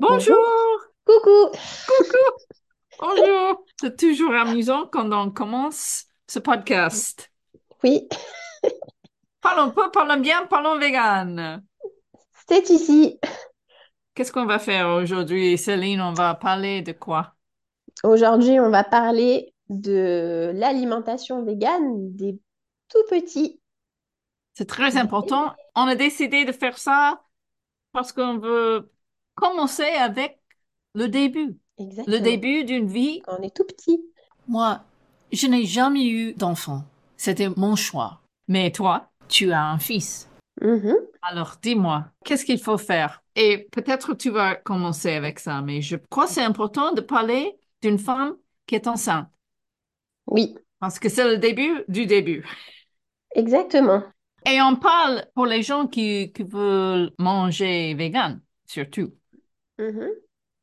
Bonjour, Coucou. bonjour. C'est toujours amusant quand on commence ce podcast. Oui, Parlons peu, parlons bien, parlons vegan. c'est ici. Qu'est-ce qu'on va faire aujourd'hui, Céline? On va parler de quoi? Aujourd'hui, on va parler de l'alimentation végane des tout petits. C'est très important. On a décidé de faire ça parce qu'on veut commencer avec le début. Le début d'une vie. Quand on est tout petit. Moi, je n'ai jamais eu d'enfant. C'était mon choix. Mais toi, tu as un fils. Mhm. Alors, dis-moi, qu'est-ce qu'il faut faire? Et peut-être tu vas commencer avec ça, mais je crois que c'est important de parler d'une femme qui est enceinte, Oui, parce que c'est le début du début. exactement. Et on parle pour les gens qui, qui veulent manger vegan, surtout. Mhm.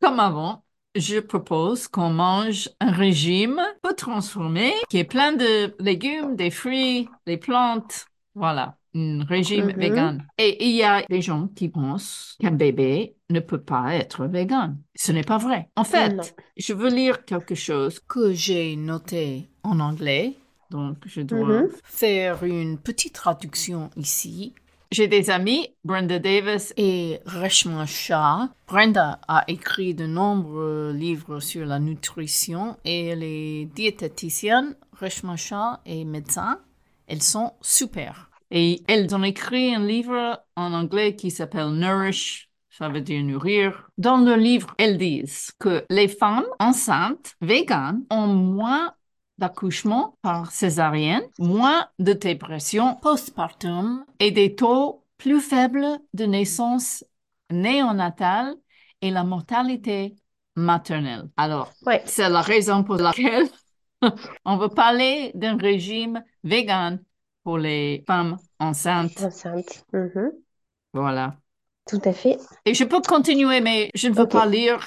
Comme avant, je propose qu'on mange un régime peu transformé, qui est plein de légumes, des fruits, des plantes. Voilà, un régime Mhm. vegan. Et il y a des gens qui pensent qu'un bébé ne peut pas être vegan. Ce n'est pas vrai. En Non. fait, je veux lire quelque chose que j'ai noté en anglais. Donc, je dois Mhm. faire une petite traduction ici. J'ai des amis, Brenda Davis et Reshma Shah. Brenda a écrit de nombreux livres sur la nutrition et elle est diététicienne. Reshma Shah est médecin. Elles sont super. Et elles ont écrit un livre en anglais qui s'appelle Nourish, ça veut dire nourrir. Dans le livre, elles disent que les femmes enceintes véganes ont moins d'accouchement par césarienne, moins de dépression postpartum et des taux plus faibles de naissance néonatale et la mortalité maternelle. Alors, Ouais, c'est la raison pour laquelle on veut parler d'un régime vegan pour les femmes enceintes. enceinte. Mhm. Voilà. Tout à fait. Et je peux continuer, mais je ne veux pas lire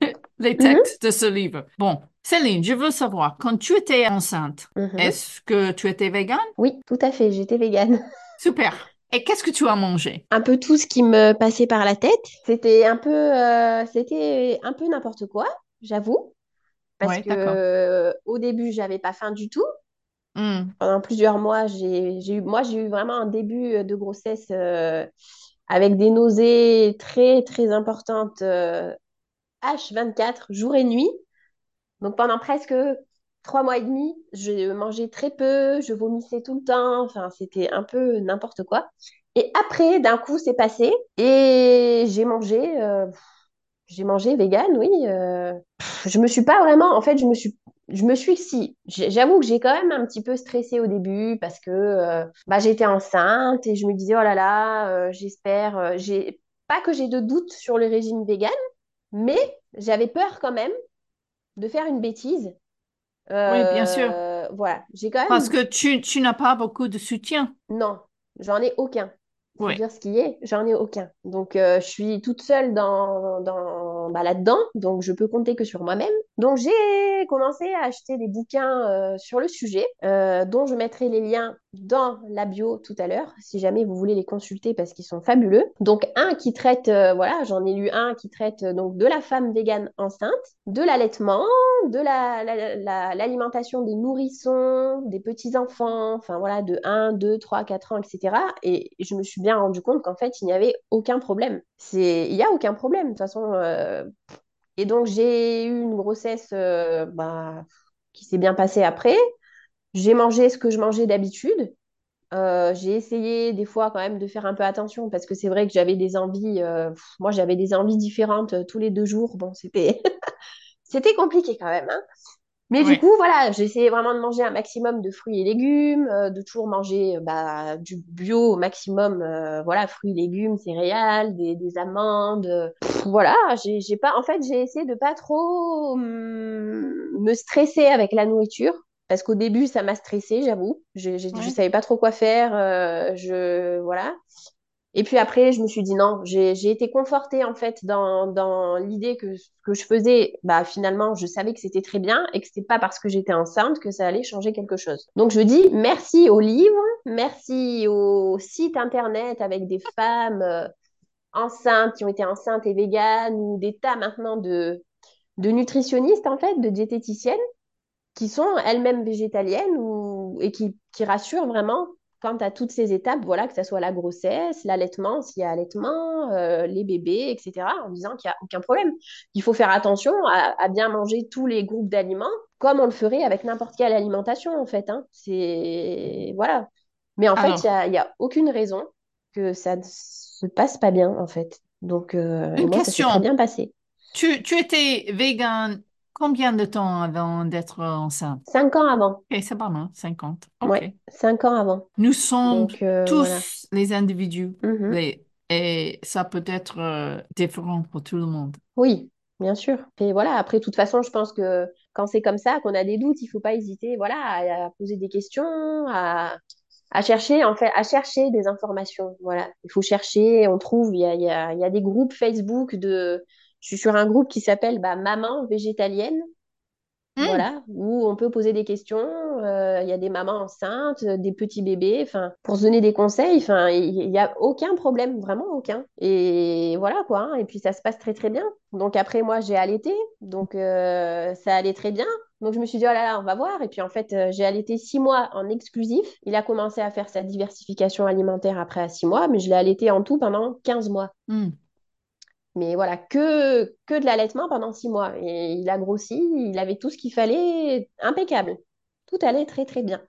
les Mhm. textes de ce livre. Bon, Céline, je veux savoir, quand tu étais enceinte, Mhm. est-ce que tu étais végane? Oui, tout à fait. J'étais végane. Super. Et qu'est-ce que tu as mangé? un peu tout ce qui me passait par la tête. C'était un peu, euh, c'était un peu n'importe quoi, j'avoue, parce Oui, que euh, au début, j'avais pas faim du tout. Hmm, Pendant plusieurs mois, j'ai, j'ai eu, moi, j'ai eu vraiment un début de grossesse euh, avec des nausées très, très importantes, euh, H24, jour et nuit. Donc pendant presque trois mois et demi, je mangeais très peu, je vomissais tout le temps, enfin c'était un peu n'importe quoi. Et après, d'un coup, c'est passé et j'ai mangé, euh, j'ai mangé vegan, oui. euh, je me suis pas vraiment, en fait, je me suis, je me suis, si, j'avoue que j'ai quand même un petit peu stressé au début parce que euh, bah, j'étais enceinte et je me disais, oh là là, euh, j'espère, euh, j'ai pas que j'ai de doutes sur le régime vegan, mais j'avais peur quand même de faire une bêtise Oui, bien sûr. euh, voilà, j'ai quand Parce que tu, tu n'as pas beaucoup de soutien. Non, j'en ai aucun. Oui. dire ce qui est, j'en ai aucun. Donc, euh, je suis toute seule dans, dans, bah, là-dedans, donc je peux compter que sur moi-même. Donc, j'ai commencé à acheter des bouquins euh, sur le sujet, euh, dont je mettrai les liens dans la bio tout à l'heure, si jamais vous voulez les consulter parce qu'ils sont fabuleux. Donc, un qui traite, euh, voilà, j'en ai lu un qui traite donc de la femme végane enceinte, de l'allaitement, de la, la- la- l'alimentation des nourrissons, des petits-enfants, enfin voilà, de 1, 2, 3, 4 ans, etc. Et je me suis bien rendu compte qu'en fait, il n'y avait aucun problème. Il n'y a aucun problème, de toute façon. Euh, Et donc, j'ai eu une grossesse euh, bah, qui s'est bien passée après. J'ai mangé ce que je mangeais d'habitude. Euh, j'ai essayé des fois quand même de faire un peu attention parce que c'est vrai que j'avais des envies, moi j'avais des envies différentes tous les deux jours. Bon, c'était c'était compliqué quand même, hein. Mais du coup, voilà, j'ai essayé vraiment de manger un maximum de fruits et légumes, euh, de toujours manger euh, bah, du bio au maximum, euh, voilà, fruits, légumes, céréales, des, des amandes. euh, pff, voilà, j'ai pas, en fait, j'ai essayé de pas trop hum, me stresser avec la nourriture. Parce qu'au début, ça m'a stressée, j'avoue. Je, je, je Oui. savais pas trop quoi faire. euh, je, voilà. Et puis après, je me suis dit non, j'ai été confortée en fait dans, dans l'idée que ce que je faisais, bah finalement, je savais que c'était très bien et que c'était pas parce que j'étais enceinte que ça allait changer quelque chose. Donc je dis merci aux livres, merci aux sites internet avec des femmes euh, enceintes, qui ont été enceintes et véganes, ou des tas maintenant de, de nutritionnistes, en fait, de diététiciennes, qui sont elles-mêmes végétaliennes ou, et qui, qui rassurent vraiment quant à toutes ces étapes, voilà, que ce soit la grossesse, l'allaitement, s'il y a allaitement, euh, les bébés, etc., en disant qu'il n'y a aucun problème. Il faut faire attention à, bien manger tous les groupes d'aliments, comme on le ferait avec n'importe quelle alimentation, en fait. Hein. C'est... Voilà. Mais en fait, il n'y a, aucune raison que ça ne se passe pas bien, en fait. Donc, euh, Une moi, question. ça s'est très bien passé. Tu, tu étais vegan Combien de temps avant d'être enceinte? Cinq ans avant. Ok, c'est pas mal, 50. Ok. cinq ans avant. Nous sommes euh, tous les individus mhm. et ça peut être euh, différent pour tout le monde. Oui, bien sûr. Et voilà, après, de toute façon, je pense que quand c'est comme ça, qu'on a des doutes, il faut pas hésiter voilà, à, poser des questions, à, à, chercher, en fait, à chercher des informations. Voilà, il faut chercher, on trouve, il y a, il y a, il y a des groupes Facebook de je suis sur un groupe qui s'appelle bah, Maman végétalienne. Hmm. Voilà, où on peut poser des questions. Euh, il y a des mamans enceintes, des petits bébés. Enfin, pour se donner des conseils, enfin, il n'y a aucun problème, vraiment aucun. Et voilà quoi. Hein. Et puis ça se passe très très bien. Donc après moi j'ai allaité, donc euh, ça allait très bien. Donc je me suis dit oh là là, on va voir. Et puis en fait euh, j'ai allaité six mois en exclusif. Il a commencé à faire sa diversification alimentaire après à six mois, mais je l'ai allaité en tout pendant 15 mois. Hmm. Mais voilà, que, que de l'allaitement pendant six mois. Et il a grossi, il avait tout ce qu'il fallait, impeccable. Tout allait très très bien.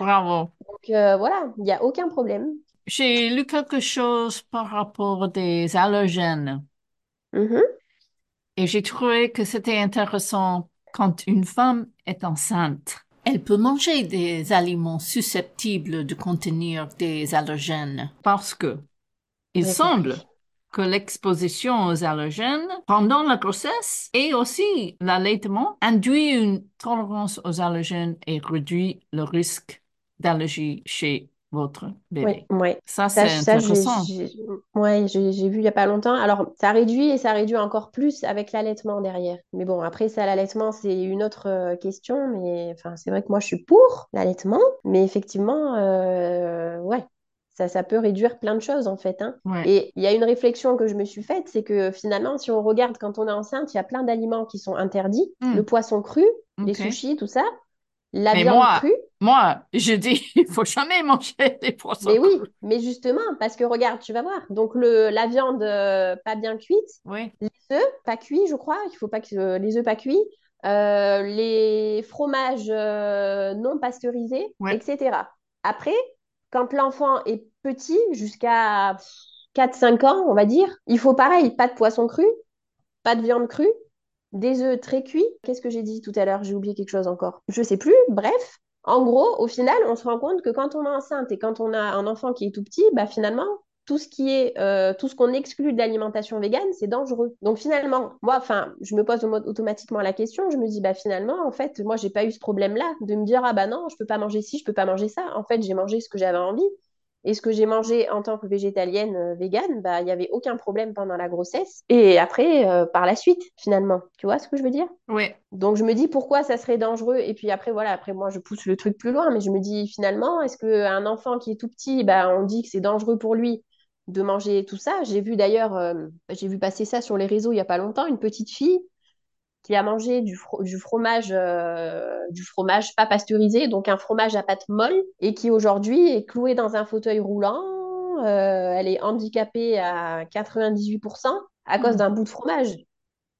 Bravo. Donc euh, voilà, il n'y a aucun problème. J'ai lu quelque chose par rapport des allergènes. Mm-hmm. Et j'ai trouvé que c'était intéressant quand une femme est enceinte. Elle peut manger des aliments susceptibles de contenir des allergènes parce que il semble que l'exposition aux allergènes pendant la grossesse et aussi l'allaitement induit une tolérance aux allergènes et réduit le risque d'allergie chez votre bébé. Oui, Ça, c'est intéressant. Oui, j'ai vu il n'y a pas longtemps. Alors, ça réduit et ça réduit encore plus avec l'allaitement derrière. Mais bon, après, ça, l'allaitement, c'est une autre euh, question. Mais enfin, c'est vrai que moi, je suis pour l'allaitement. Mais effectivement, euh, ouais, ça, peut réduire plein de choses en fait. Hein. Et il y a une réflexion que je me suis faite, c'est que finalement, si on regarde quand on est enceinte, il y a plein d'aliments qui sont interdits. Hmm. Le poisson cru, les sushis, tout ça. La viande moi, crue. Moi, je dis, il faut jamais manger des poissons Mais oui, mais justement, parce que regarde, tu vas voir. Donc le, la viande euh, pas bien cuite, oui. les œufs pas cuits, je crois. Il faut pas que euh, les œufs pas cuits. Euh, les fromages non pasteurisés, etc. Après, quand l'enfant est petit, jusqu'à 4-5 ans, on va dire, il faut pareil, pas de poisson cru, pas de viande crue, des œufs très cuits. Qu'est-ce que j'ai dit tout à l'heure? J'ai oublié quelque chose encore. Je sais plus. Bref, en gros, au final, on se rend compte que quand on est enceinte et quand on a un enfant qui est tout petit, bah finalement, tout ce qui est euh, tout ce qu'on exclut de l'alimentation végane, c'est dangereux. Donc finalement, moi, enfin, je me pose automatiquement la question, je me dis bah finalement, en fait, moi, j'ai pas eu ce problème-là de me dire ah bah non, je peux pas manger ci, je peux pas manger ça. En fait, j'ai mangé ce que j'avais envie. Et ce que j'ai mangé en tant que végétalienne euh, végane, bah il y avait aucun problème pendant la grossesse et après euh, par la suite finalement. Tu vois ce que je veux dire? Oui. Donc je me dis pourquoi ça serait dangereux? Et puis après voilà, après moi je pousse le truc plus loin mais je me dis finalement est-ce que un enfant qui est tout petit, bah on dit que c'est dangereux pour lui de manger tout ça? J'ai vu d'ailleurs, euh, j'ai vu passer ça sur les réseaux il n'y a pas longtemps, une petite fille qui a mangé du, fromage, euh, du fromage pas pasteurisé, donc un fromage à pâte molle, et qui aujourd'hui est clouée dans un fauteuil roulant. Euh, elle est handicapée à 98% à cause mmh. d'un bout de fromage,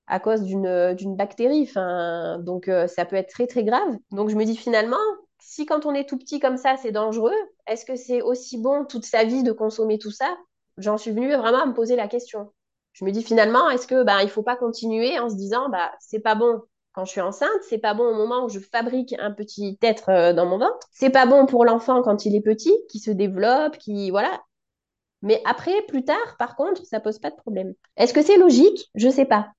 à cause d'une bactérie. Enfin, donc ça peut être très très grave. Donc je me dis finalement, si quand on est tout petit comme ça, c'est dangereux, est-ce que c'est aussi bon toute sa vie de consommer tout ça? J'en suis venue vraiment à me poser la question. Je me dis finalement, est-ce que bah, il faut pas continuer en se disant bah c'est pas bon quand je suis enceinte, c'est pas bon au moment où je fabrique un petit être euh, dans mon ventre, c'est pas bon pour l'enfant quand il est petit, qui se développe, qui voilà. Mais après, plus tard, par contre, ça pose pas de problème. Est-ce que c'est logique? Je sais pas.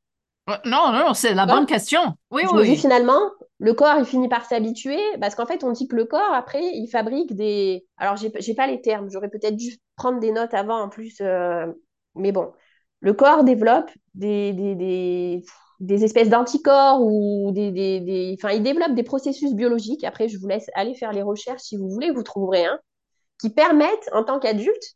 Non, non, c'est la bonne question. Oui, je oui. Me dis, finalement, le corps, il finit par s'habituer parce qu'en fait, on dit que le corps, après, il fabrique des. Alors, j'ai pas les termes, j'aurais peut-être dû prendre des notes avant en plus, euh, mais bon. Le corps développe des, des, des, des espèces d'anticorps ou des, des, Enfin, il développe des processus biologiques. Après, je vous laisse aller faire les recherches si vous voulez, vous trouverez un. qui permettent, en tant qu'adulte,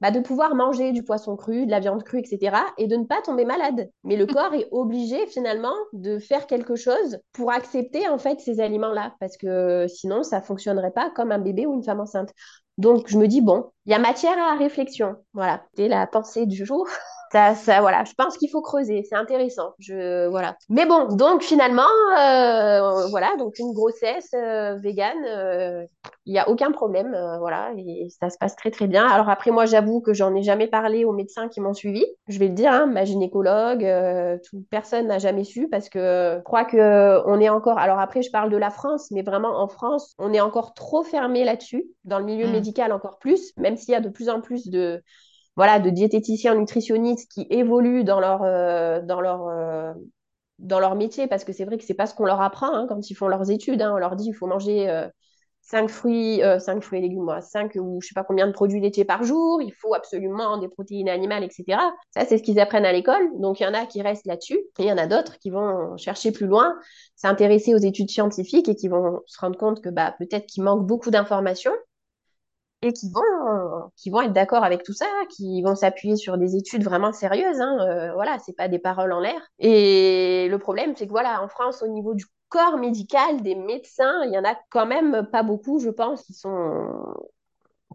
bah, de pouvoir manger du poisson cru, de la viande crue, etc. et de ne pas tomber malade. Mais le corps est obligé finalement de faire quelque chose pour accepter en fait ces aliments-là parce que sinon ça fonctionnerait pas comme un bébé ou une femme enceinte. Donc je me dis bon, il y a matière à réflexion. Voilà, c'est la pensée du jour. Ça, ça, voilà, je pense qu'il faut creuser, c'est intéressant. Je, voilà. Mais bon, donc finalement, euh, voilà, donc une grossesse euh, végane, euh, il n'y a aucun problème, euh, voilà, et ça se passe très très bien. Alors après, moi, j'avoue que j'en ai jamais parlé aux médecins qui m'ont suivi. Je vais le dire, hein, ma gynécologue, euh, tout, personne n'a jamais su parce que je crois que on est encore. Alors après, je parle de la France, mais vraiment en France, on est encore trop fermé là-dessus, dans le milieu Mm. médical encore plus, même s'il y a de plus en plus de voilà, de diététiciens, nutritionnistes qui évoluent dans leur, euh, dans leur, euh, dans leur métier, parce que c'est vrai que c'est pas ce qu'on leur apprend hein, quand ils font leurs études. hein. On leur dit il faut manger euh, 5 fruits, euh, 5 fruits et légumes, moi, 5 ou je sais pas combien de produits laitiers par jour, il faut absolument des protéines animales, etc. Ça, c'est ce qu'ils apprennent à l'école. Donc, il y en a qui restent là-dessus, et il y en a d'autres qui vont chercher plus loin, s'intéresser aux études scientifiques et qui vont se rendre compte que bah, peut-être qu'il manque beaucoup d'informations et qui vont, qui vont être d'accord avec tout ça, qui vont s'appuyer sur des études vraiment sérieuses. Hein. Euh, voilà, c'est pas des paroles en l'air. Et le problème, c'est que voilà, en France, au niveau du corps médical, des médecins, il y en a quand même pas beaucoup, je pense, qui sont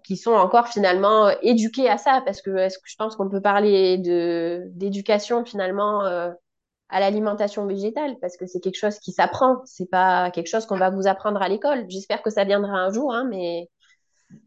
qui sont encore finalement éduqués à ça, parce que est-ce que je pense qu'on peut parler de d'éducation finalement euh, à l'alimentation végétale, parce que c'est quelque chose qui s'apprend, c'est pas quelque chose qu'on va vous apprendre à l'école. J'espère que ça viendra un jour, hein, mais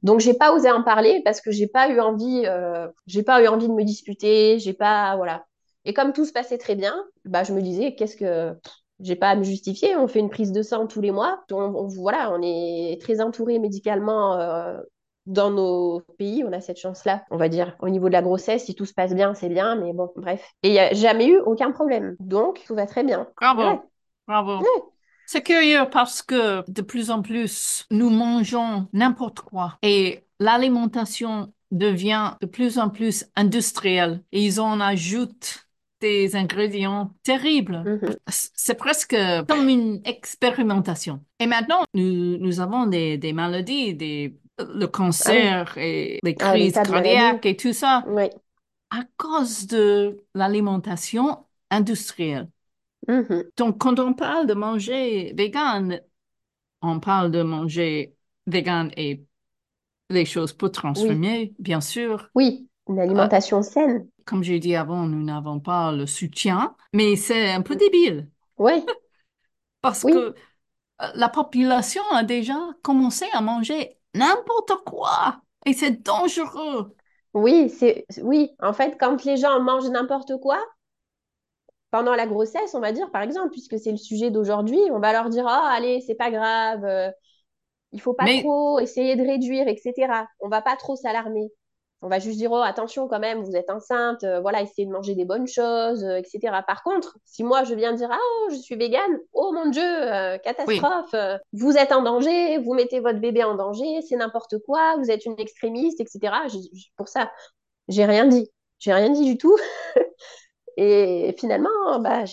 donc j'ai pas osé en parler parce que j'ai pas eu envie, euh, j'ai pas eu envie de me disputer, j'ai pas, voilà. Et comme tout se passait très bien, bah je me disais qu'est-ce que j'ai pas à me justifier. On fait une prise de sang tous les mois, on, on- voilà, on est très entouré médicalement euh, dans nos pays, on a cette chance-là, on va dire. Au niveau de la grossesse, si tout se passe bien, c'est bien, mais bon, bref. Et il y a jamais eu aucun problème, donc tout va très bien. Bravo, Ouais, bravo. ouais, C'est curieux parce que de plus en plus, nous mangeons n'importe quoi et l'alimentation devient de plus en plus industrielle et ils en ajoutent des ingrédients terribles. mhm. C'est presque comme une expérimentation. Et maintenant, nous, nous avons des, des maladies, des, le Ah oui, cancer et les ah, des crises cardiaques et tout ça à cause de l'alimentation industrielle. Mhm. Donc, quand on parle de manger vegan, on parle de manger vegan et les choses peu Oui, transformées, bien sûr. oui, une Euh, alimentation saine. comme j'ai dit avant, nous n'avons pas le soutien, mais c'est un peu débile Ouais, parce oui, que euh, la population a déjà commencé à manger n'importe quoi et c'est dangereux. oui, c'est, oui. En fait, quand les gens mangent n'importe quoi, pendant la grossesse, on va dire, par exemple, puisque c'est le sujet d'aujourd'hui, on va leur dire, ah, allez, c'est pas grave, euh, il faut pas Mais trop essayer de réduire, etc. On va pas trop s'alarmer. On va juste dire, oh, attention quand même, vous êtes enceinte, euh, voilà, essayez de manger des bonnes choses, euh, etc. Par contre, si moi je viens dire, ah, oh, je suis végane, oh mon Dieu, euh, oui, catastrophe, vous êtes en danger, vous mettez votre bébé en danger, c'est n'importe quoi, vous êtes une extrémiste, etc. Pour ça, j'ai rien dit. J'ai rien dit du tout. Et finalement, bah,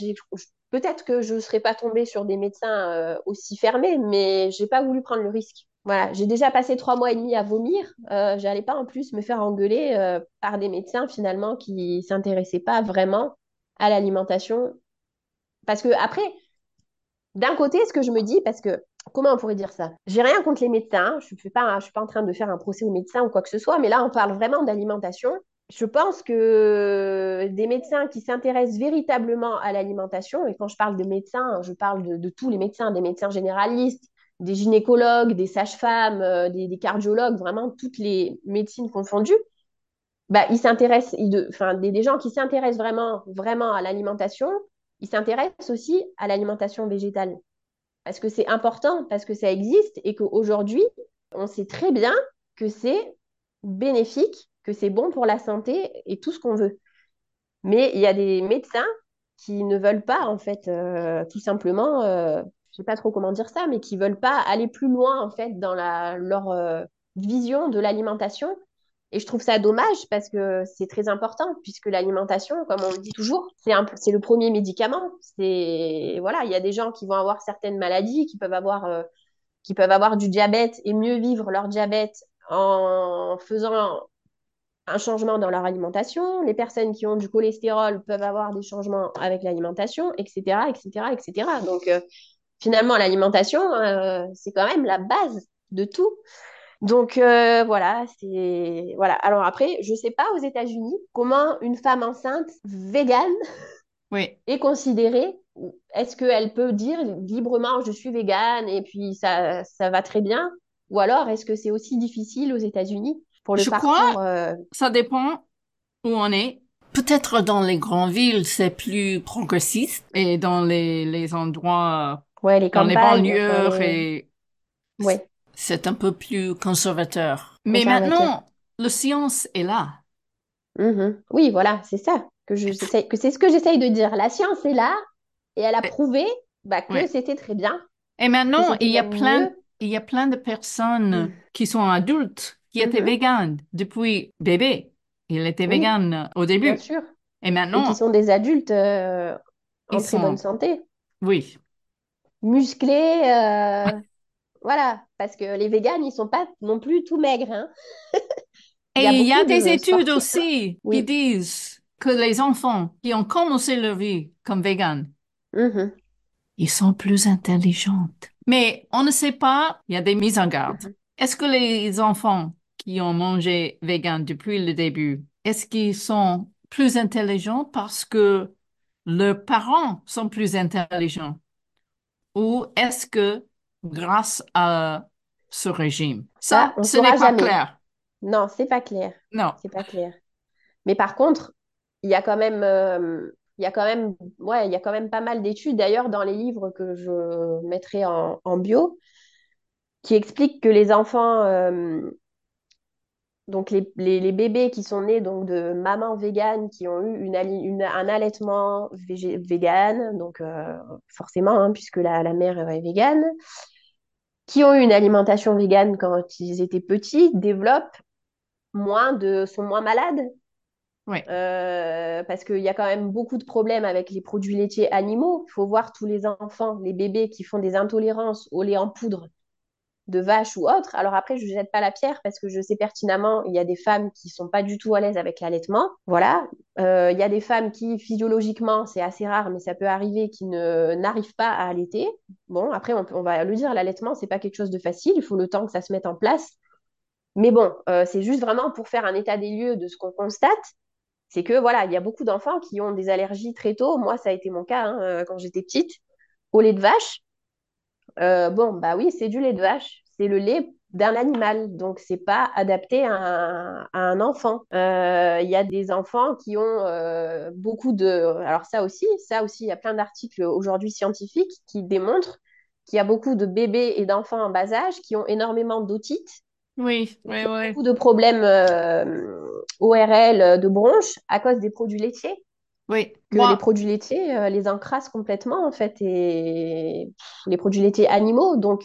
peut-être que je ne serais pas tombée sur des médecins euh, aussi fermés, mais j'ai pas voulu prendre le risque. Voilà, j'ai déjà passé trois mois et demi à vomir. Euh, j'allais pas en plus me faire engueuler euh, par des médecins finalement qui s'intéressaient pas vraiment à l'alimentation. Parce que après, d'un côté, ce que je me dis, parce que comment on pourrait dire ça? J'ai rien contre les médecins. Je suis pas, je suis pas en train de faire un procès aux médecins ou quoi que ce soit, mais là, on parle vraiment d'alimentation. Je pense que des médecins qui s'intéressent véritablement à l'alimentation, et quand je parle de médecins, je parle de, tous les médecins, des médecins généralistes, des gynécologues, des sages-femmes, euh, des, cardiologues, vraiment toutes les médecines confondues, bah, ils s'intéressent, des gens qui s'intéressent vraiment, vraiment à l'alimentation, ils s'intéressent aussi à l'alimentation végétale. Parce que c'est important, parce que ça existe et qu'aujourd'hui, on sait très bien que c'est bénéfique, que c'est bon pour la santé et tout ce qu'on veut. Mais il y a des médecins qui ne veulent pas, en fait, euh, tout simplement, euh, je sais pas trop comment dire ça, mais qui veulent pas aller plus loin, en fait, dans la, leur euh, vision de l'alimentation. Et je trouve ça dommage parce que c'est très important, puisque l'alimentation, comme on le dit toujours, c'est le premier médicament. Voilà, il y a des gens qui vont avoir certaines maladies, qui peuvent avoir, euh, qui peuvent avoir du diabète et mieux vivre leur diabète en faisant un changement dans leur alimentation. Les personnes qui ont du cholestérol peuvent avoir des changements avec l'alimentation, etc., etc., etc. Donc, euh, finalement, l'alimentation, euh, c'est quand même la base de tout. Donc euh, voilà, c'est voilà. Alors après, je sais pas aux États-Unis comment une femme enceinte végane Oui. est considérée. Est-ce qu'elle peut dire librement je suis végane et puis ça, ça va très bien? Ou alors est-ce que c'est aussi difficile aux États-Unis pour le Je parcours crois- euh, Ça dépend où on est. Peut-être dans les grandes villes, c'est plus progressiste et dans les, les endroits, ouais, les dans les banlieues enfin, les- et Ouais. c'est un peu plus conservateur. Mais maintenant, la science est là. Mhm. Oui, voilà, c'est ça que je que c'est ce que j'essaye de dire. La science est là et elle a prouvé bah, que Ouais. c'était très bien. Et maintenant, il y a plein, il y a plein de personnes Mm. qui sont adultes qui étaient Mhm. véganes depuis bébé. Il était Oui. vegan au Bien début. sûr. Et Et maintenant, qui sont des adultes euh, en très sont- bonne santé, oui. musclés, euh, voilà. Parce que les véganes, ils sont pas non plus tout maigres. hein. Et Il y a il y a beaucoup des de études aussi Oui. qui disent que les enfants qui ont commencé leur vie comme véganes, Mhm. ils sont plus intelligents. Mais on ne sait pas, il y a des mises en garde. Mhm. Est-ce que les enfants qui ont mangé vegan depuis le début, est-ce qu'ils sont plus intelligents parce que leurs parents sont plus intelligents? Ou est-ce que grâce à ce régime? Ça, on ce n'est pas jamais. clair. Non, c'est pas clair. Non. C'est pas clair. Mais par contre, il y a quand même, euh, il y a quand même, ouais, il y a quand même pas mal d'études, d'ailleurs, dans les livres que je mettrai en, en bio, qui expliquent que les enfants, euh, donc les, les, les bébés qui sont nés donc de mamans véganes, qui ont eu une, une- un allaitement vegan, donc euh, forcément, hein, puisque la, la mère est végane, qui ont eu une alimentation végane quand ils étaient petits, développent moins de, sont moins malades Oui. Euh, parce qu'il y a quand même beaucoup de problèmes avec les produits laitiers animaux. Il faut voir tous les enfants, les bébés qui font des intolérances au lait en poudre de vache ou autre. Alors après, je ne jette pas la pierre parce que je sais pertinemment, il y a des femmes qui sont pas du tout à l'aise avec l'allaitement. Voilà. Euh, il y a des femmes qui, physiologiquement, c'est assez rare, mais ça peut arriver, qui n'arrivent pas à allaiter. Bon, après, on, va le dire, l'allaitement, c'est pas quelque chose de facile. Il faut le temps que ça se mette en place. Mais bon, euh, c'est juste vraiment pour faire un état des lieux de ce qu'on constate c'est que voilà, il y a beaucoup d'enfants qui ont des allergies très tôt. Moi, ça a été mon cas hein, euh, quand j'étais petite, au lait de vache. Bon, bah oui, c'est du lait de vache. C'est le lait d'un animal, donc c'est pas adapté à un, à un enfant. Euh, Il y a des enfants qui ont euh, beaucoup de... Alors ça aussi, ça aussi, il y a plein d'articles aujourd'hui scientifiques qui démontrent qu'il y a beaucoup de bébés et d'enfants en bas âge qui ont énormément d'otite Oui, oui, oui. beaucoup de problèmes euh, ORL de bronches à cause des produits laitiers, Oui. que Moi, les produits laitiers euh, les encrassent complètement en fait, et les produits laitiers animaux. Donc,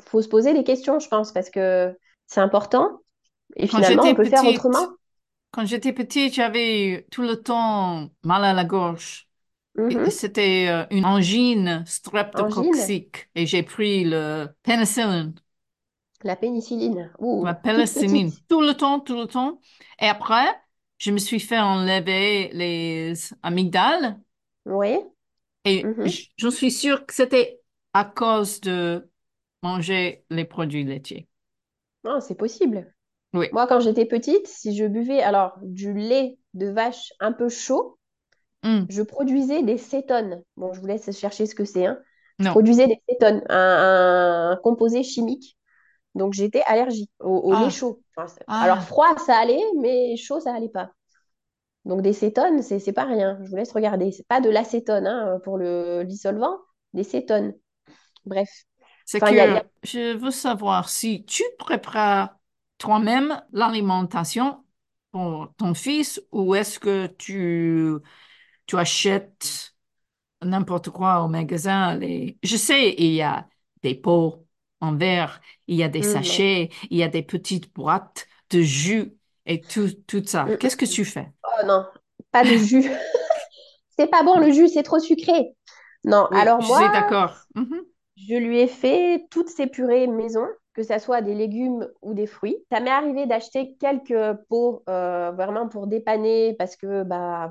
faut se poser des questions, je pense, parce que c'est important. Et finalement, on peut faire petite, autrement. quand j'étais petite, j'avais tout le temps mal à la gorge. Mhm. C'était euh, une angine Angine, streptococcique et j'ai pris le pénicilline, la pénicilline. Ouh, la pénicilline, tout le temps, tout le temps. Et après, je me suis fait enlever les amygdales Oui. et mhm. j- je suis sûre que c'était à cause de manger les produits laitiers. Non, c'est possible. Oui. Moi, quand j'étais petite, si je buvais alors du lait de vache un peu chaud, Hum, je produisais des cétones. Bon, je vous laisse chercher ce que c'est. Hein. Je produisais des cétones, un, un composé chimique. Donc, j'étais allergique au, au lait Ah, chaud. Enfin, c'est- alors, ah, froid, ça allait, mais chaud, ça allait pas. Donc, des cétones, c'est c'est pas rien. Je vous laisse regarder. C'est pas de l'acétone hein, pour le dissolvant, des cétones. Bref. C'est Enfin, a, a- que je veux savoir si tu prépares toi-même l'alimentation pour ton fils ou est-ce que tu, tu achètes n'importe quoi au magasin. Les... Je sais, il y a des pots en verre, il y a des non. sachets, il y a des petites boîtes de jus et tout, tout ça. Hum, Qu'est-ce que tu fais? Oh non, pas de jus. C'est pas bon, le jus, c'est trop sucré. Non, Oui, alors je moi, suis d'accord. Mhm. Je lui ai fait toutes ces purées maison. que ça soit des légumes ou des fruits. Ça m'est arrivé d'acheter quelques pots euh, vraiment pour dépanner parce que bah,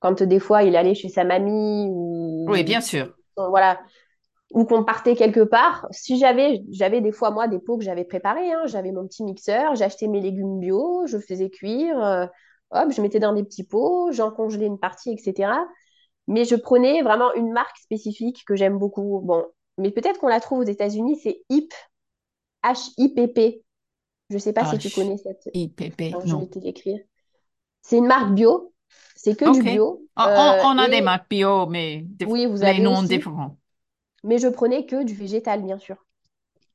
quand des fois il allait chez sa mamie ou Oui, bien sûr. voilà ou qu'on partait quelque part. Si j'avais j'avais des fois moi des pots que j'avais préparés, hein. j'avais mon petit mixeur, j'achetais mes légumes bio, je faisais cuire, euh, hop, je mettais dans des petits pots, j'en congelais une partie, etc. Mais je prenais vraiment une marque spécifique que j'aime beaucoup. Bon, mais peut-être qu'on la trouve aux États-Unis, c'est HIP, H-I-P-P. Je ne sais pas si tu connais cette. IPP, je vais te l'écrire. C'est une marque bio. C'est que du bio. Ah, on, a des marques bio, mais oui, vous avez noms différents. Mais je prenais que du végétal, bien sûr.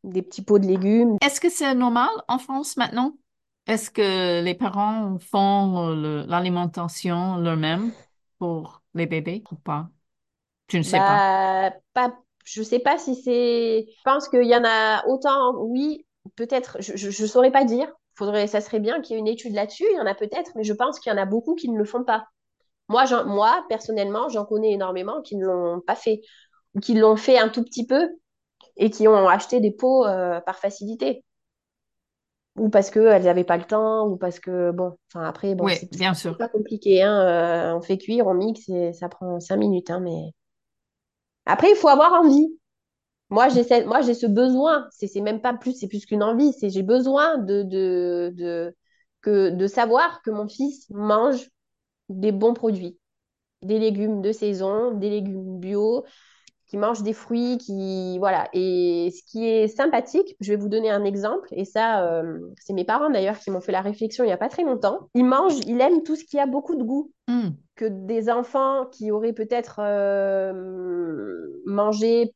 Des petits pots de légumes. Est-ce que c'est normal en France maintenant? Est-ce que les parents font l'alimentation leur-même pour les bébés ou pas? Tu ne sais pas. Bah, pas. Je ne sais pas si c'est. Je pense qu'il y en a autant, oui, peut-être, je ne saurais pas dire. Faudrait, ça serait bien qu'il y ait une étude là-dessus. Il y en a peut-être, mais je pense qu'il y en a beaucoup qui ne le font pas. Moi, moi personnellement, j'en connais énormément qui ne l'ont pas fait ou qui l'ont fait un tout petit peu et qui ont acheté des pots euh, par facilité. Ou parce qu'elles n'avaient pas le temps, ou parce que, bon, enfin après, bon, c'est bien sûr. pas compliqué. Hein, euh, on fait cuire, on mixe et ça prend cinq minutes. Hein, mais après, il faut avoir envie. Moi, j'ai ce besoin. C'est même pas plus, c'est plus qu'une envie. C'est j'ai besoin de, que, de savoir que mon fils mange des bons produits, des légumes de saison, des légumes bio, qui mangent des fruits, qui voilà. Et ce qui est sympathique, je vais vous donner un exemple. Et ça, euh, c'est mes parents d'ailleurs qui m'ont fait la réflexion il y a pas très longtemps. Ils mangent, ils aiment tout ce qui a beaucoup de goût. Hmm. Que des enfants qui auraient peut-être euh, mangé,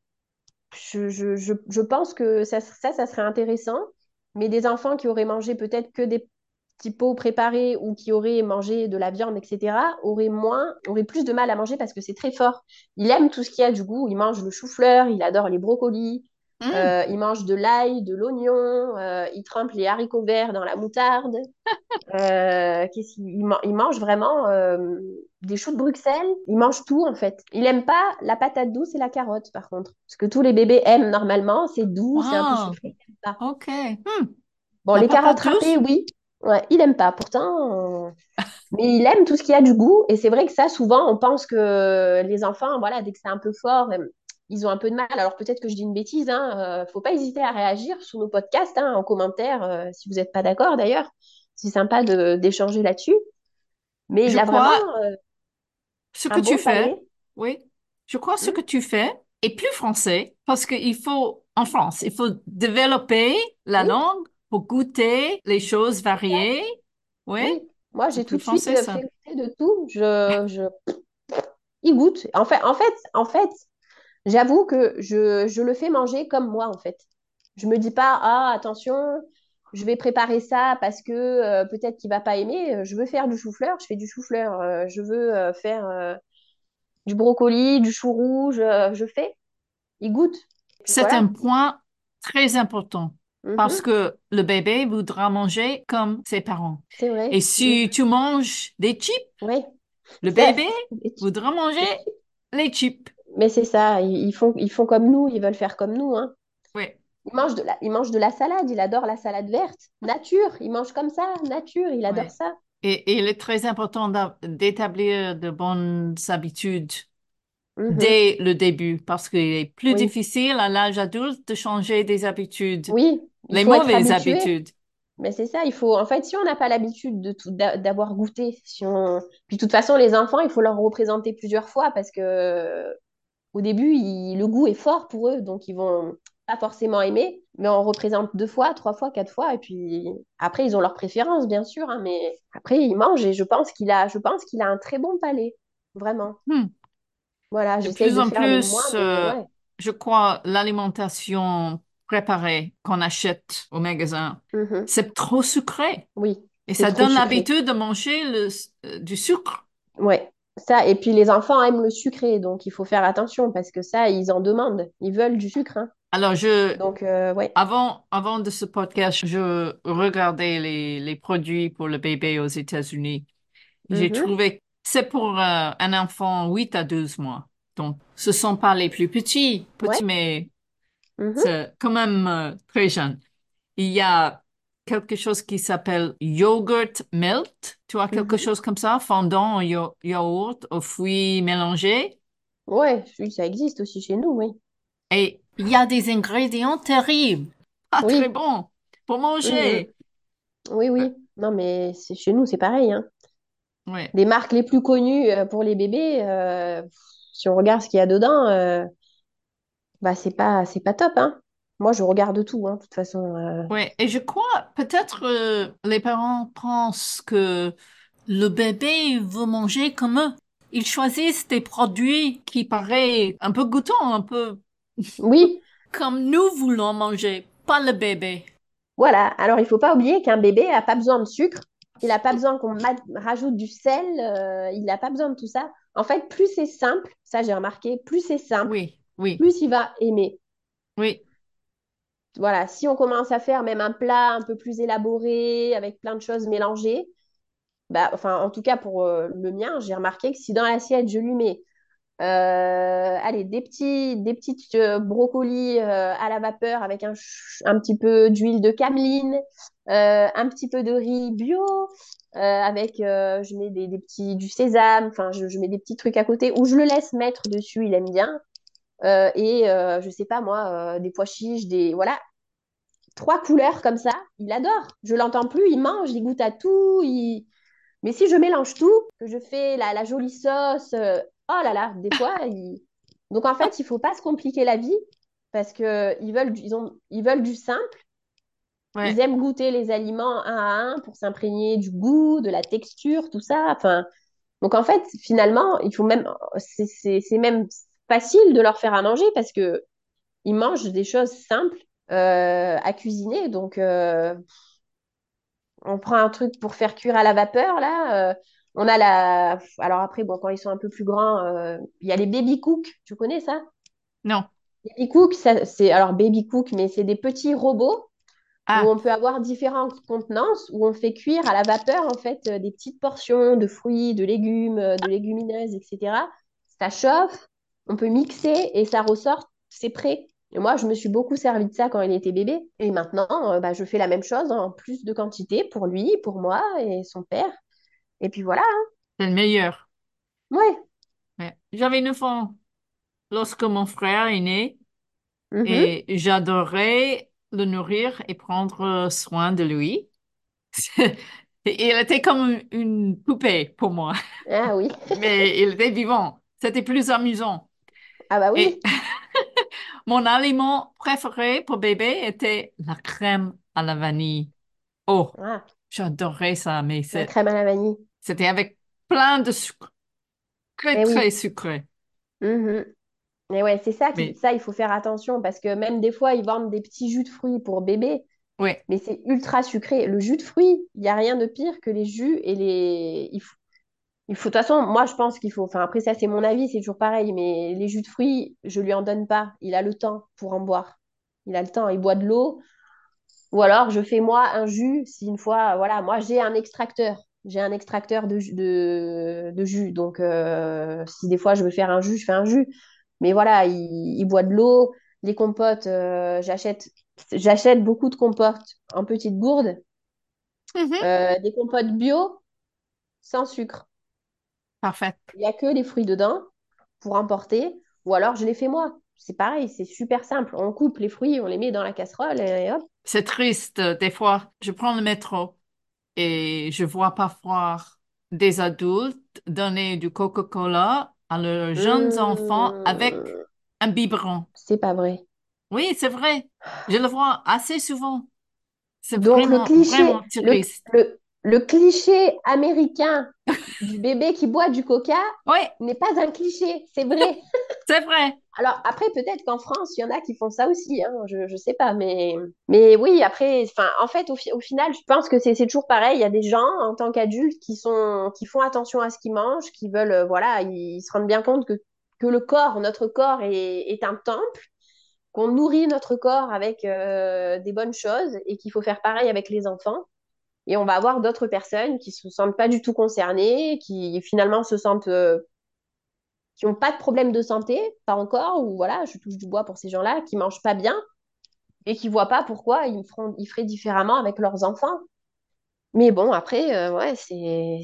je, je, je, je, pense que ça, ça, ça serait intéressant. Mais des enfants qui auraient mangé peut-être que des pots préparés ou qui auraient mangé de la viande, etc., auraient moins, auraient plus de mal à manger parce que c'est très fort. Il aime tout ce qui a du goût. Il mange le chou-fleur, il adore les brocolis, mmh. euh, il mange de l'ail, de l'oignon, euh, il trempe les haricots verts dans la moutarde. euh, il, il, mange vraiment des choux de Bruxelles. Il mange tout en fait. Il aime pas la patate douce et la carotte par contre. Ce que tous les bébés aiment normalement, c'est doux, c'est un peu sucré. Ok. Hmm. Bon, les carottes râpées, oui. Ouais, il aime pas, pourtant, euh, mais il aime tout ce qui a du goût. Et c'est vrai que ça, souvent, on pense que les enfants, voilà, dès que c'est un peu fort, euh, ils ont un peu de mal. Alors peut-être que je dis une bêtise, hein, euh, faut pas hésiter à réagir sur nos podcasts, hein, en commentaire, si vous n'êtes pas d'accord d'ailleurs. C'est sympa d'échanger là-dessus. Mais il a vraiment ce que tu fais. Oui, je crois ce hmm? que tu fais est plus français parce qu'il faut, en France, il faut développer la langue pour goûter les choses variées. Oui. Moi, j'ai tout de suite fait goûter de tout. Je, je... Il goûte. En fait, en fait, en fait j'avoue que je, je, le fais manger comme moi, en fait. Je me dis pas, ah, attention, je vais préparer ça parce que euh, peut-être qu'il va pas aimer. Je veux faire du chou-fleur, je fais du chou-fleur. Euh, je veux euh, faire du brocoli, du chou rouge, je fais. Il goûte. C'est un point très important. Parce mhm. que le bébé voudra manger comme ses parents. C'est vrai. Et si tu manges des chips, oui. le bébé voudra manger les chips. Mais c'est ça, ils font, ils font comme nous, ils veulent faire comme nous. Hein. Oui. Il mange, de la, il mange de la salade, il adore la salade verte. Nature, il mange comme ça, nature, il adore ça. Et, et, il est très important d'établir de bonnes habitudes Mhm. dès le début parce qu'il est plus difficile à l'âge adulte de changer des habitudes. Oui. Les mauvaises habitudes. Mais c'est ça, il faut. En fait, si on n'a pas l'habitude de d'avoir goûté, si on. Puis de toute façon, les enfants, il faut leur représenter plusieurs fois parce que au début, le goût est fort pour eux, donc ils vont pas forcément aimer, mais on représente deux fois, trois fois, quatre fois, et puis après ils ont leur préférence, bien sûr, hein, mais après ils mangent et je pense qu'il a, je pense qu'il a un très bon palais, vraiment. Hmm. Voilà, de plus en plus, euh, je crois, l'alimentation préparée qu'on achète au magasin, mm-hmm. c'est trop sucré. Oui. Et ça donne l'habitude de manger le, euh, du sucre. Oui, ça. Et puis les enfants aiment le sucré, donc il faut faire attention parce que ça, ils en demandent. Ils veulent du sucre. Hein. Alors, je, donc, euh, ouais. avant, avant de ce podcast, je regardais les, les produits pour le bébé aux États-Unis. J'ai mm-hmm. trouvé c'est pour euh, un enfant 8 à 12 mois. Donc, ce sont pas les plus petits, petits, mais mm-hmm. c'est quand même euh, très jeune. il y a quelque chose qui s'appelle yogurt melt. Tu vois, quelque Mhm. chose comme ça, fondant au yo- yaourt aux fruits mélangés. Ouais, oui, ça existe aussi chez nous, oui. Et il y a des ingrédients terribles, pas très Oui. bons pour manger. Oui, oui. Non, mais c'est chez nous, c'est pareil, hein. Ouais, Les marques les plus connues euh, pour les bébés, euh, si on regarde ce qu'il y a dedans, euh, bah c'est pas c'est pas top, hein. Moi, je regarde tout, hein, de toute façon. euh. ouais. Et je crois, peut-être euh, les parents pensent que le bébé veut manger comme eux. Ils choisissent des produits qui paraissent un peu goûtants, un peu Oui, comme nous voulons manger, pas le bébé. voilà. Alors, il faut pas oublier qu'un bébé a pas besoin de sucre. Il n'a pas besoin qu'on rajoute du sel. euh, il n'a pas besoin de tout ça. En fait, plus c'est simple, ça j'ai remarqué, plus c'est simple, Oui, oui, plus il va aimer. oui, Voilà, si on commence à faire même un plat un peu plus élaboré, avec plein de choses mélangées, bah, enfin, en tout cas pour euh, le mien, j'ai remarqué que si dans l'assiette, je lui mets euh, allez, des petits, des petites euh, brocolis euh, à la vapeur avec un, un petit peu d'huile de cameline, un petit peu de riz bio, avec, je mets des, des petits, du sésame, enfin, je, je mets des petits trucs à côté, ou je le laisse mettre dessus, il aime bien. Et je sais pas moi, des pois chiches, des voilà, trois couleurs comme ça, il adore. Je l'entends plus, il mange, il goûte à tout. Il... Mais si je mélange tout, que je fais la, la jolie sauce, oh là là, des fois, il... donc en fait, il faut pas se compliquer la vie parce que ils veulent, du- ils ont, ils veulent du simple. Ils aiment goûter les aliments un à un pour s'imprégner du goût, de la texture, tout ça. Enfin, donc en fait, finalement, il faut même, c'est même facile de leur faire à manger parce que ils mangent des choses simples euh, à cuisiner. Donc, euh, on prend un truc pour faire cuire à la vapeur, là. euh, on a la. Alors après, bon, quand ils sont un peu plus grands, euh, il y a les baby cook. Tu connais ça? Non. Baby cook, c'est alors baby cook, mais c'est des petits robots où Ah, on peut avoir différentes contenances, où on fait cuire à la vapeur, en fait, euh, des petites portions de fruits, de légumes, euh, de légumineuses, etc. Ça chauffe, on peut mixer et ça ressort, c'est prêt. Et moi, je me suis beaucoup servi de ça quand il était bébé. Et maintenant, bah, je fais la même chose en plus de quantité pour lui, pour moi et son père. Et puis voilà. c'est le meilleur. Ouais. Ouais. J'avais une fois, lorsque mon frère est né, Mhm. et j'adorais le nourrir et prendre soin de lui. Il était comme une poupée pour moi, Ah oui. mais il était vivant. C'était plus amusant. Ah bah Et oui. mon aliment préféré pour bébé était la crème à la vanille. Oh, Ah, j'adorais ça, mais la c'est- crème à la vanille. C'était avec plein de sucre, très, Eh très oui. sucré. Mhm. Et ouais, c'est ça qui, Mais ça, il faut faire attention parce que même des fois, ils vendent des petits jus de fruits pour bébé. oui, Mais c'est ultra sucré. Le jus de fruits, il n'y a rien de pire que les jus et les. Il faut, il faut... De toute façon, moi, je pense qu'il faut. Enfin, après, ça, c'est mon avis, c'est toujours pareil. Mais les jus de fruits, je lui en donne pas. Il a le temps pour en boire. Il a le temps. Il boit de l'eau. Ou alors, je fais moi un jus. Si une fois, voilà, moi, j'ai un extracteur. J'ai un extracteur de, jus- de, de jus. Donc, euh, si des fois, je veux faire un jus, je fais un jus. Mais voilà, il, il boit de l'eau. Les compotes, euh, j'achète, j'achète beaucoup de compotes en petites gourdes. Mhm. Euh, des compotes bio sans sucre. Parfait. Il n'y a que les fruits dedans pour emporter, ou alors je les fais moi. C'est pareil, c'est super simple. On coupe les fruits, on les met dans la casserole et hop. C'est triste, des fois, je prends le métro et je vois parfois des adultes donner du Coca-Cola à leurs jeunes enfants avec Hum, un biberon. c'est pas vrai. Oui, c'est vrai. Je le vois assez souvent. C'est Donc le vraiment, cliché, vraiment le, triste. le, le cliché américain du bébé qui boit du coca n'est pas un cliché, c'est vrai. c'est vrai. Alors après, peut-être qu'en France, il y en a qui font ça aussi, hein, je ne sais pas, mais, mais oui, après, en fait, au, fi- au final, je pense que c'est toujours pareil. Il y a des gens, en tant qu'adultes, qui sont, qui font attention à ce qu'ils mangent, qui veulent, euh, voilà, ils, se rendent bien compte que, que le corps, notre corps est, est un temple, qu'on nourrit notre corps avec euh, des bonnes choses et qu'il faut faire pareil avec les enfants. Et on va avoir d'autres personnes qui se sentent pas du tout concernées, qui finalement se sentent euh, qui n'ont pas de problème de santé, pas encore, ou voilà, je touche du bois pour ces gens-là, qui mangent pas bien, et qui voient pas pourquoi ils, feront, ils feraient différemment avec leurs enfants. Mais bon, après, euh, ouais, c'est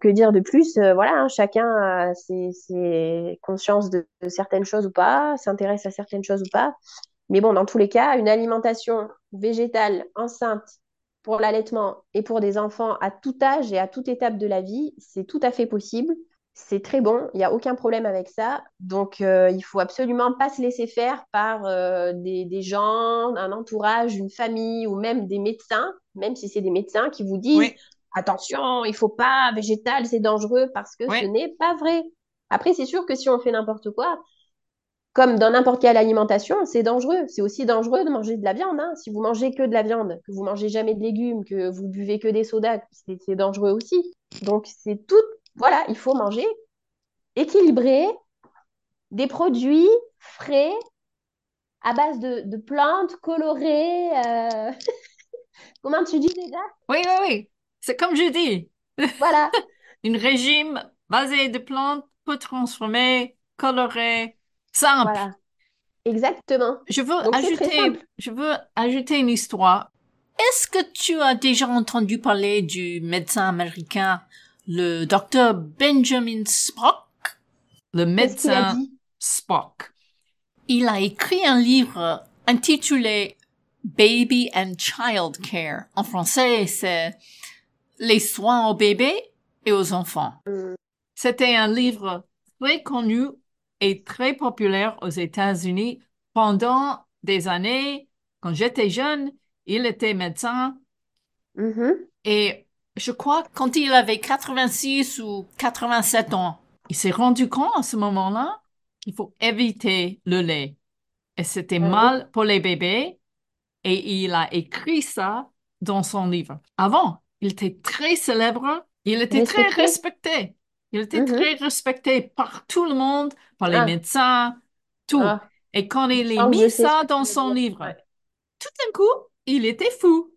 que dire de plus euh, Voilà, hein, chacun a ses, consciences de, certaines choses ou pas, s'intéresse à certaines choses ou pas. Mais bon, dans tous les cas, une alimentation végétale enceinte pour l'allaitement et pour des enfants à tout âge et à toute étape de la vie, c'est tout à fait possible. C'est très bon, il n'y a aucun problème avec ça. Donc, euh, il faut absolument pas se laisser faire par euh, des, des, gens, un entourage, une famille ou même des médecins, même si c'est des médecins qui vous disent oui. attention, il faut pas végétal, c'est dangereux parce que oui. ce n'est pas vrai. Après, c'est sûr que si on fait n'importe quoi, comme dans n'importe quelle alimentation, c'est dangereux. C'est aussi dangereux de manger de la viande. Hein. Si vous mangez que de la viande, que vous mangez jamais de légumes, que vous buvez que des sodas, c'est dangereux aussi. Donc, c'est tout. Voilà, il faut manger équilibré, des produits frais, à base de, de plantes colorées. Euh... Comment tu dis déjà? Oui, oui, oui. C'est comme je dis. Voilà. Un régime basé de plantes peu transformées, colorées, simple. Voilà. Exactement. Je veux, Donc, ajouter, je veux ajouter une histoire. Est-ce que tu as déjà entendu parler du médecin américain, le docteur Benjamin Spock? Le médecin Spock. Il a écrit un livre intitulé Baby and Child Care. En français, c'est Les soins aux bébés et aux enfants. Mm. C'était un livre très connu et très populaire aux États-Unis pendant des années. Quand j'étais jeune, il était médecin. Mm -hmm. Et je crois quand il avait 86 ou 87 ans, il s'est rendu compte à ce moment-là qu'il faut éviter le lait. Et c'était Ah mal pour les bébés. Et il a écrit ça dans son livre. Avant, il était très célèbre. Il était très Respecté. Il était Mhm. très respecté par tout le monde, par les Ah. médecins, tout. Ah. Et quand il a que mis ça dans son livre, Ouais. tout d'un coup, il était fou.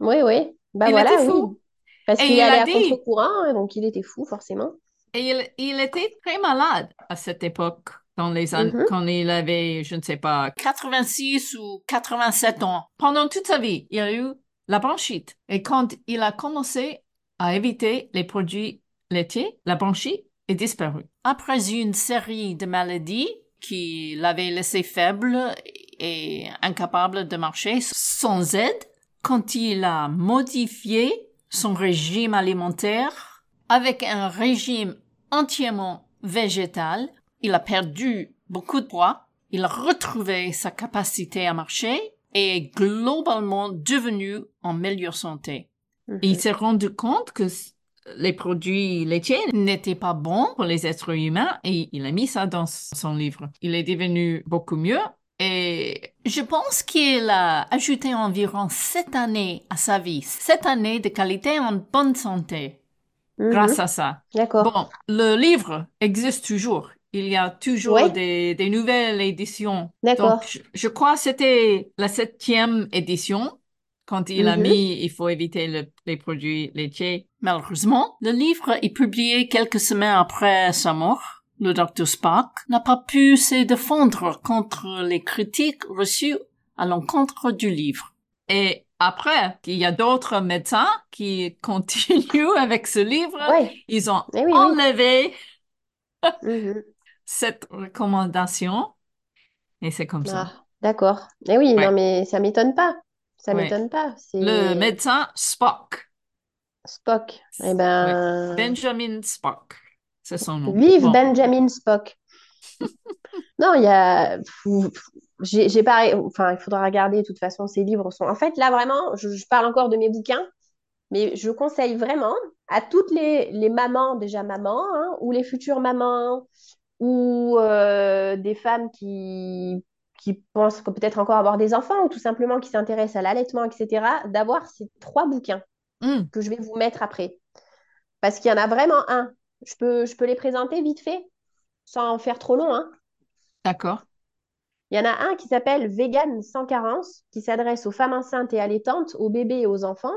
Oui, oui. Bah Il voilà, était oui. fou. Parce Et qu'il il est allé a à contre-courant, hein, donc il était fou, forcément. et il, il était très malade à cette époque, dans les an- Mhm. quand il avait, je ne sais pas, 86 ou 87 ans. Pendant toute sa vie, il a eu la bronchite. Et quand il a commencé à éviter les produits laitiers, la bronchite est disparue. Après une série de maladies qui l'avaient laissé faible et incapable de marcher sans aide, quand il a modifié son régime alimentaire avec un régime entièrement végétal, il a perdu beaucoup de poids, il a retrouvé sa capacité à marcher et est globalement devenu en meilleure santé. Mhm. Il s'est rendu compte que les produits laitiers n'étaient pas bons pour les êtres humains et il a mis ça dans son livre. Il est devenu beaucoup mieux et je pense qu'il a ajouté environ sept années à sa vie, sept années de qualité en bonne santé Mhm. grâce à ça. D'accord. Bon, le livre existe toujours. Il y a toujours Ouais. des, des nouvelles éditions. D'accord. Donc, je, je crois que c'était la septième édition quand il a Mhm. mis il faut éviter le- les produits laitiers. Malheureusement, le livre est publié quelques semaines après sa mort. Le Dr. Spock n'a pas pu se défendre contre les critiques reçues à l'encontre du livre. Et après, il y a d'autres médecins qui continuent avec ce livre. Ils ont Eh oui. enlevé Mhm. cette recommandation et c'est comme ça. Ah, d'accord. Eh oui, Ouais. non, mais ça m'étonne pas. Ça Ouais. m'étonne pas. Le médecin Spock, Spock. Eh ouais. ben, Benjamin Spock, c'est son nom. vive Bon, Benjamin Spock. Non, il y a. J'ai j'ai pas. Enfin, il faudra regarder. De toute façon, ces livres sont. En fait, là, vraiment, je, je parle encore de mes bouquins, mais je conseille vraiment à toutes les, les mamans, déjà mamans, hein, ou les futures mamans, ou euh, des femmes qui, qui pensent que peut-être encore avoir des enfants, ou tout simplement qui s'intéressent à l'allaitement, etc., d'avoir ces trois bouquins Hmm, que je vais vous mettre après. Parce qu'il y en a vraiment un. Je peux, je peux les présenter vite fait, sans en faire trop long, hein. d'accord. Il y en a un qui s'appelle Vegan sans carence, qui s'adresse aux femmes enceintes et allaitantes, aux bébés et aux enfants.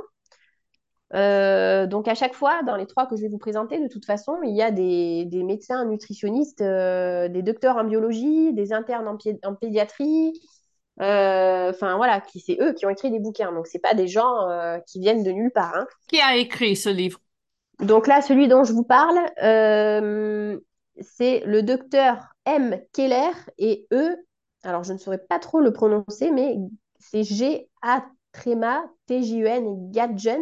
Euh, donc à chaque fois, dans les trois que je vais vous présenter, de toute façon, il y a des, des médecins nutritionnistes, euh, des docteurs en biologie, des internes en, pédiatrie, Euh, Enfin voilà, c'est eux qui ont écrit des bouquins. Donc c'est pas des gens qui viennent de nulle part. hein. Qui a écrit ce livre? Donc là, celui dont je vous parle, c'est le docteur M. Keller et E. Alors je ne saurais pas trop le prononcer, mais c'est G-A tréma T-J-U-N et Gadgen.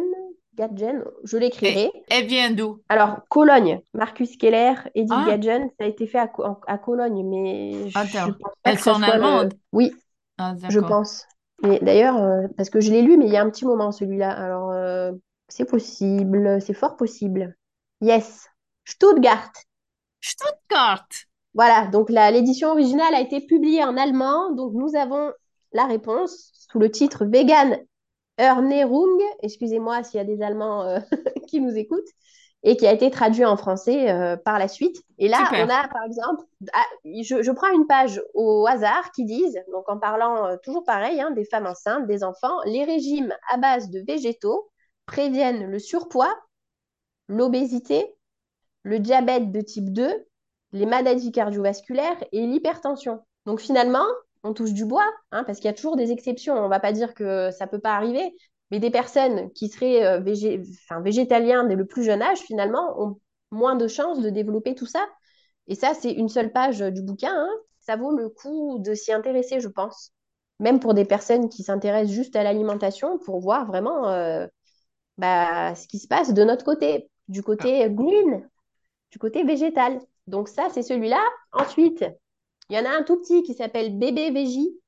Gadgen, je Et l'écrirai. elle vient d'où? Alors, Cologne, Marcus Keller, Edith Ah, Gadgen, ça a été fait à, Cologne, mais je attends. Elles sont le... Oui, Ah, je pense. Mais d'ailleurs, euh, parce que je l'ai lu, mais il y a un petit moment, celui-là. Alors, euh, c'est possible, c'est fort possible. Yes. Stuttgart. Stuttgart. Voilà, donc l'édition originale a été publiée en allemand, donc nous avons la réponse sous le titre Vegan Ernährung, excusez-moi s'il y a des Allemands euh, qui nous écoutent, et qui a été traduit en français euh, par la suite. Et là, on a par exemple, ah, je, je prends une page au hasard qui disent, donc en parlant euh, toujours pareil, hein, des femmes enceintes, des enfants, les régimes à base de végétaux préviennent le surpoids, l'obésité, le diabète de type 2, les maladies cardiovasculaires et l'hypertension. Donc finalement, on touche du bois, hein, parce qu'il y a toujours des exceptions. On ne va pas dire que ça ne peut pas arriver, mais des personnes qui seraient euh, végé enfin, végétaliens dès le plus jeune âge, finalement, ont moins de chances de développer tout ça. Et ça, c'est une seule page du bouquin. hein. Ça vaut le coup de s'y intéresser, je pense. Même pour des personnes qui s'intéressent juste à l'alimentation, pour voir vraiment euh, bah, ce qui se passe de notre côté, du Ah, côté green, du côté végétal. Donc ça, c'est celui-là. Ensuite, il y en a un tout petit qui s'appelle Bébé Végie.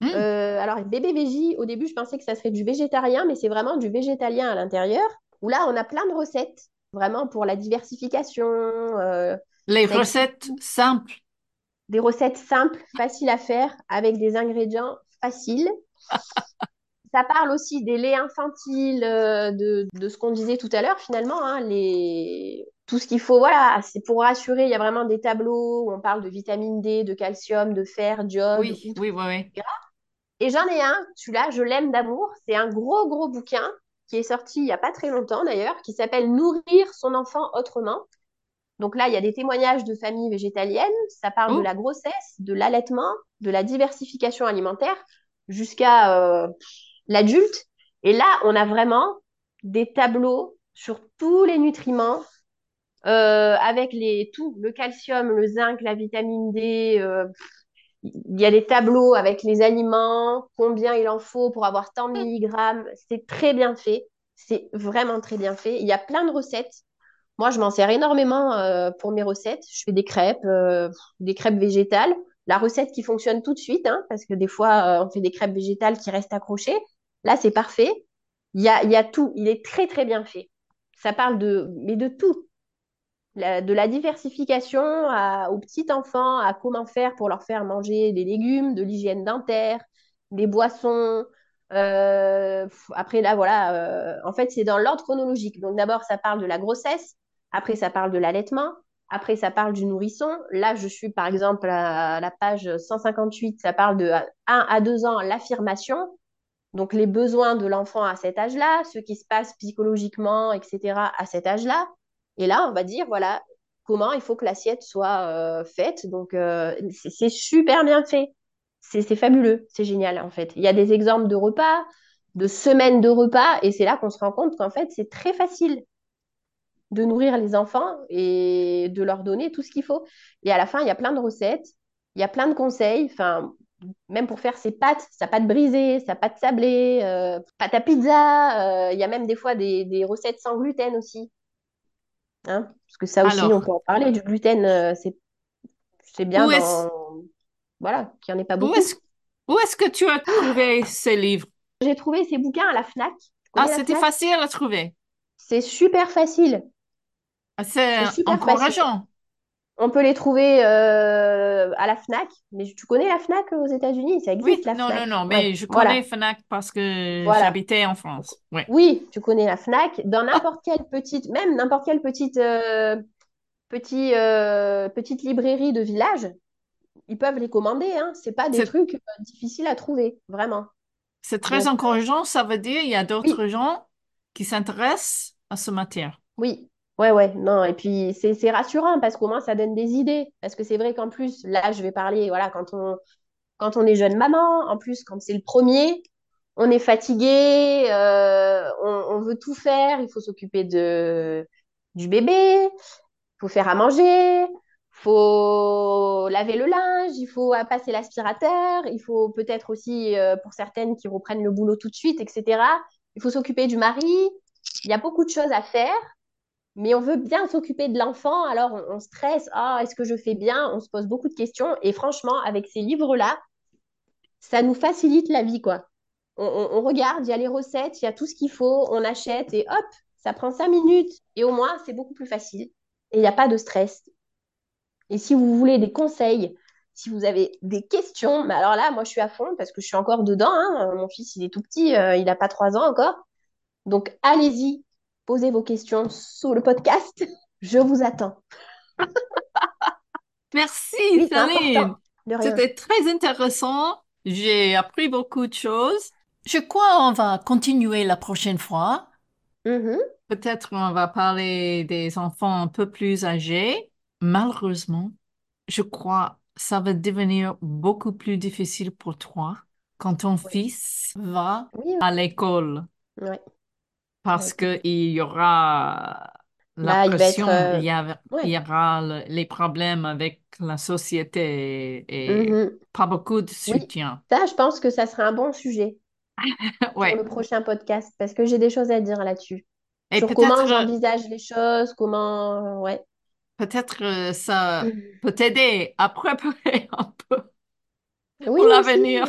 hmm, Euh, alors, Bébé Végie, au début, je pensais que ça serait du végétarien, mais c'est vraiment du végétalien à l'intérieur, où là, on a plein de recettes, vraiment pour la diversification. euh, Les recettes simples. des recettes simples, faciles à faire, avec des ingrédients faciles. Ça parle aussi des laits infantiles, euh, de, de ce qu'on disait tout à l'heure, finalement, hein, les... tout ce qu'il faut, voilà, c'est pour rassurer, il y a vraiment des tableaux où on parle de vitamine D, de calcium, de fer, d'iode, Oui, oui, oui. Et j'en ai un, celui-là, je l'aime d'amour, c'est un gros, gros bouquin qui est sorti il n'y a pas très longtemps d'ailleurs, qui s'appelle Nourrir son enfant autrement. Donc là, il y a des témoignages de familles végétaliennes, ça parle de Oh, la grossesse, de l'allaitement, de la diversification alimentaire, jusqu'à euh, l'adulte. Et là, on a vraiment des tableaux sur tous les nutriments, euh, avec les, tout, le calcium, le zinc, la vitamine D. euh, il y a des tableaux avec les aliments, combien il en faut pour avoir tant de milligrammes. C'est très bien fait. C'est vraiment très bien fait. Il y a plein de recettes. Moi, je m'en sers énormément euh, pour mes recettes. Je fais des crêpes, euh, des crêpes végétales. La recette qui fonctionne tout de suite, hein, parce que des fois, euh, on fait des crêpes végétales qui restent accrochées. Là, c'est parfait. Il y a, il y a tout. Il est très, très bien fait. Ça parle de, mais de tout. De la diversification à- aux petits enfants, à comment faire pour leur faire manger des légumes, de l'hygiène dentaire, des boissons. Euh, après, là, voilà. euh, en fait, c'est dans l'ordre chronologique. Donc, d'abord, ça parle de la grossesse. Après, ça parle de l'allaitement. Après, ça parle du nourrisson. Là, je suis, par exemple, à la page 158. Ça parle de 1 à 2 ans, l'affirmation. Donc, les besoins de l'enfant à cet âge-là, ce qui se passe psychologiquement, etc., à cet âge-là. Et là, on va dire, voilà, comment il faut que l'assiette soit euh, faite. Donc, euh, c'est super bien fait. C'est fabuleux, c'est génial, en fait. Il y a des exemples de repas, de semaines de repas, et c'est là qu'on se rend compte qu'en fait, c'est très facile de nourrir les enfants et de leur donner tout ce qu'il faut. Et à la fin, il y a plein de recettes, il y a plein de conseils. Enfin, même pour faire ses pâtes, sa pâte brisée, sa pâte sablée, euh, pâte à pizza. il y a même des fois des recettes sans gluten aussi. Hein, parce que ça aussi, on peut en parler. Du gluten, euh, c'est, c'est bien où dans... Voilà, qu'il n'y en ait pas où beaucoup. est-ce, où est-ce que tu as trouvé ces livres? J'ai trouvé ces bouquins à la FNAC. Ah, c'était FNAC? facile à trouver. C'est super facile. Ah, C'est C'est super facile. On peut les trouver euh, à la FNAC. Mais tu connais la FNAC aux États-Unis? Ça Oui, existe, la non, non, FNAC. non, Ouais, mais je voilà. connais Fnac parce que Voilà. j'habitais en France. Oui. Oui, tu connais la FNAC. Dans n'importe quelle petite, même n'importe quelle petite, euh, petit, euh, petite librairie de village, ils peuvent les commander. Hein. C'est pas des trucs euh, difficiles à trouver, vraiment. c'est très Donc, encourageant. Ça veut dire il y a d'autres oui, gens qui s'intéressent à ce matière. oui. Ouais, ouais, non. Et puis, c'est rassurant parce qu'au moins, ça donne des idées. Parce que c'est vrai qu'en plus, là, je vais parler, voilà, quand on, quand on est jeune maman, en plus, quand c'est le premier, on est fatigué, euh, on, veut tout faire, il faut s'occuper de, du bébé, il faut faire à manger, faut laver le linge, il faut passer l'aspirateur, il faut peut-être aussi, euh, pour certaines qui reprennent le boulot tout de suite, etc., il faut s'occuper du mari. Il y a beaucoup de choses à faire, mais on veut bien s'occuper de l'enfant, alors on, stresse, ah, est-ce que je fais bien? On se pose beaucoup de questions, et franchement, avec ces livres-là, ça nous facilite la vie, quoi. On, regarde, il y a les recettes, il y a tout ce qu'il faut, on achète, et hop, ça prend cinq minutes, et au moins, c'est beaucoup plus facile, et il n'y a pas de stress. Et si vous voulez des conseils, si vous avez des questions, mais alors là, moi, je suis à fond parce que je suis encore dedans. hein. Mon fils, il est tout petit, euh, il n'a pas trois ans encore. Donc, allez-y, posez vos questions sous le podcast. Je vous attends. Merci, Oui, rien. C'était très intéressant. J'ai appris beaucoup de choses. Je crois qu'on va continuer la prochaine fois. Mhm. Peut-être on va parler des enfants un peu plus âgés. Malheureusement, je crois ça va devenir beaucoup plus difficile pour toi quand ton fils va Oui, à l'école ouais. Parce Ouais. qu'il y aura la il va être. pression, euh, il y a- il Ouais. y aura le- les problèmes avec la société et, et Mhm. pas beaucoup de Oui, soutien. ça, je pense que ça sera un bon sujet pour le prochain podcast parce que j'ai des choses à dire là-dessus. Et Sur comment peut-être, j'envisage les choses, comment. Ouais. peut-être euh, ça peut t'aider à préparer un peu Oui, pour l'avenir.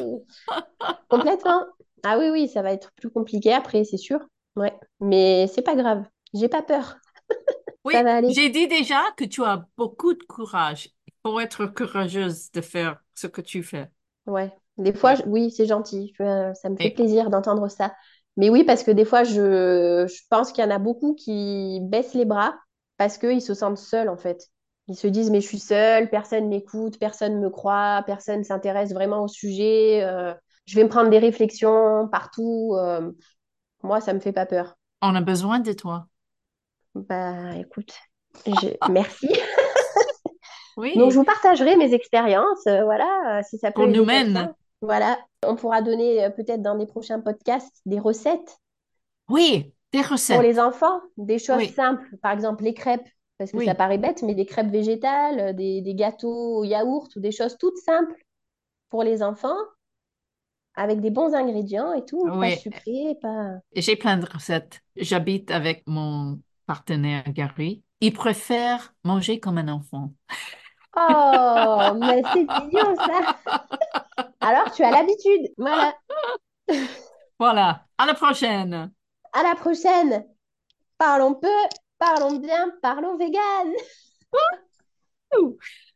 Complètement. Ah oui, oui, ça va être plus compliqué après, c'est sûr. Ouais. Mais c'est pas grave. J'ai pas peur. Oui, Ça va aller. j'ai dit déjà que tu as beaucoup de courage. Il faut être courageuse de faire ce que tu fais. Ouais. Des fois, je- oui, c'est gentil. Je- Ça me fait Et plaisir d'entendre ça. Mais oui, parce que des fois, je, je pense qu'il y en a beaucoup qui baissent les bras parce qu'ils se sentent seuls, en fait. Ils se disent, mais je suis seule, personne m'écoute, personne me croit, personne s'intéresse vraiment au sujet. euh, je vais me prendre des réflexions partout. euh, moi, ça me fait pas peur. on a besoin de toi. Bah, écoute, je... merci. Donc, je Oui, vous partagerai mes expériences, euh, voilà, euh, si ça peut pour aider nous-mêmes. quelqu'un. Voilà, on pourra donner euh, peut-être dans des prochains podcasts des recettes Oui, des pour recettes. les enfants, des choses Oui, simples, par exemple les crêpes, parce que ça oui, paraît bête, mais des crêpes végétales, des, des gâteaux au yaourt ou des choses toutes simples pour les enfants, avec des bons ingrédients et tout, pas sucré, pas... J'ai plein de recettes. J'habite avec mon partenaire Gary. Il préfère manger comme un enfant. Oh, mais c'est mignon ça! Alors, tu as l'habitude. Voilà, Voilà, à la prochaine. à la prochaine! Parlons peu, parlons bien, parlons vegan.